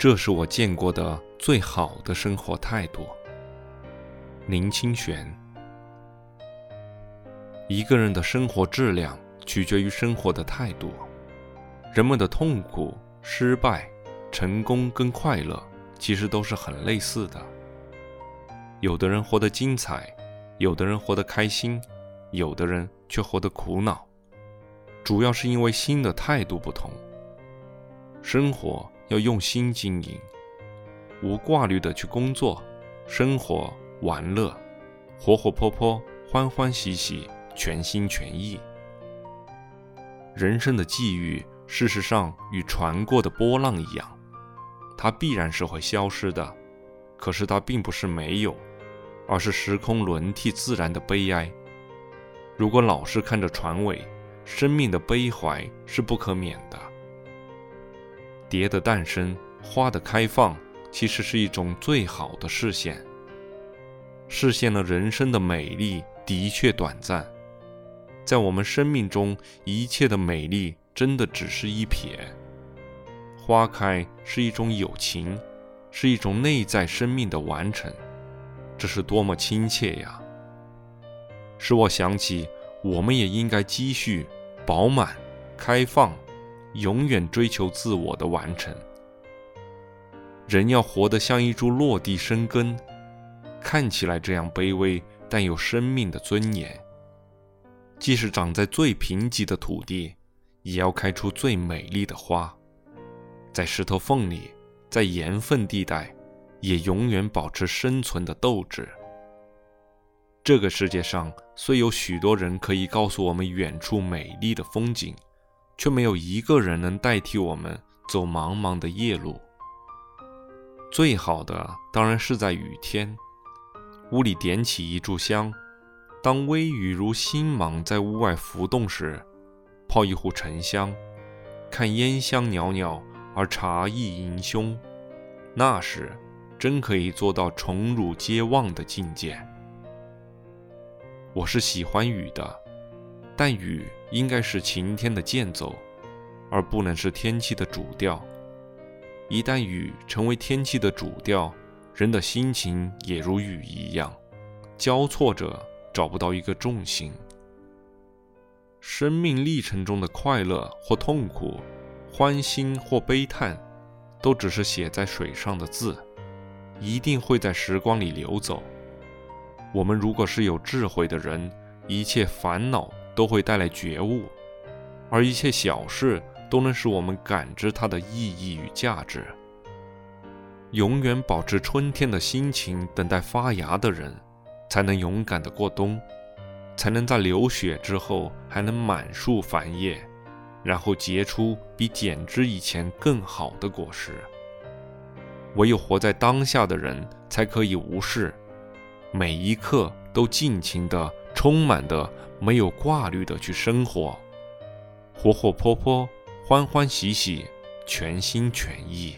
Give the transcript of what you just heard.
这是我见过的最好的生活态度。林清玄。一个人的生活质量取决于生活的态度。人们的痛苦、失败、成功跟快乐，其实都是很类似的。有的人活得精彩，有的人活得开心，有的人却活得苦恼，主要是因为心的态度不同。生活。要用心经营，无挂虑的去工作、生活、玩乐，活活泼泼、欢欢喜喜、全心全意。人生的际遇，事实上与船过的波浪一样，它必然是会消失的。可是它并不是没有，而是时空轮替自然的悲哀。如果老是看着船尾，生命的悲怀是不可免的。蝶的诞生，花的开放，其实是一种最好的视线。视线了人生的美丽的确短暂，在我们生命中，一切的美丽真的只是一瞥。花开是一种友情，是一种内在生命的完成，这是多么亲切呀！使我想起，我们也应该积蓄、饱满、开放。永远追求自我的完成。人要活得像一株落地生根，看起来这样卑微，但有生命的尊严。即使长在最贫瘠的土地，也要开出最美丽的花。在石头缝里，在盐分地带，也永远保持生存的斗志。这个世界上虽有许多人可以告诉我们远处美丽的风景。却没有一个人能代替我们走茫茫的夜路。最好的当然是在雨天，屋里点起一炷香，当微雨如星芒在屋外浮动时，泡一壶沉香，看烟香袅袅而茶意盈胸，那时真可以做到宠辱皆忘的境界。我是喜欢雨的，但雨。应该是晴天的间奏，而不能是天气的主调。一旦雨成为天气的主调，人的心情也如雨一样，交错着找不到一个重心。生命历程中的快乐或痛苦，欢欣或悲叹，都只是写在水上的字，一定会在时光里流走。我们如果是有智慧的人，一切烦恼。都会带来觉悟，而一切小事都能使我们感知它的意义与价值。永远保持春天的心情，等待发芽的人，才能勇敢地过冬，才能在流血之后还能满树繁叶，然后结出比剪枝以前更好的果实。唯有活在当下的人，才可以无视，每一刻都尽情的。充满的、没有挂虑的去生活，活活泼泼、欢欢喜喜、全心全意。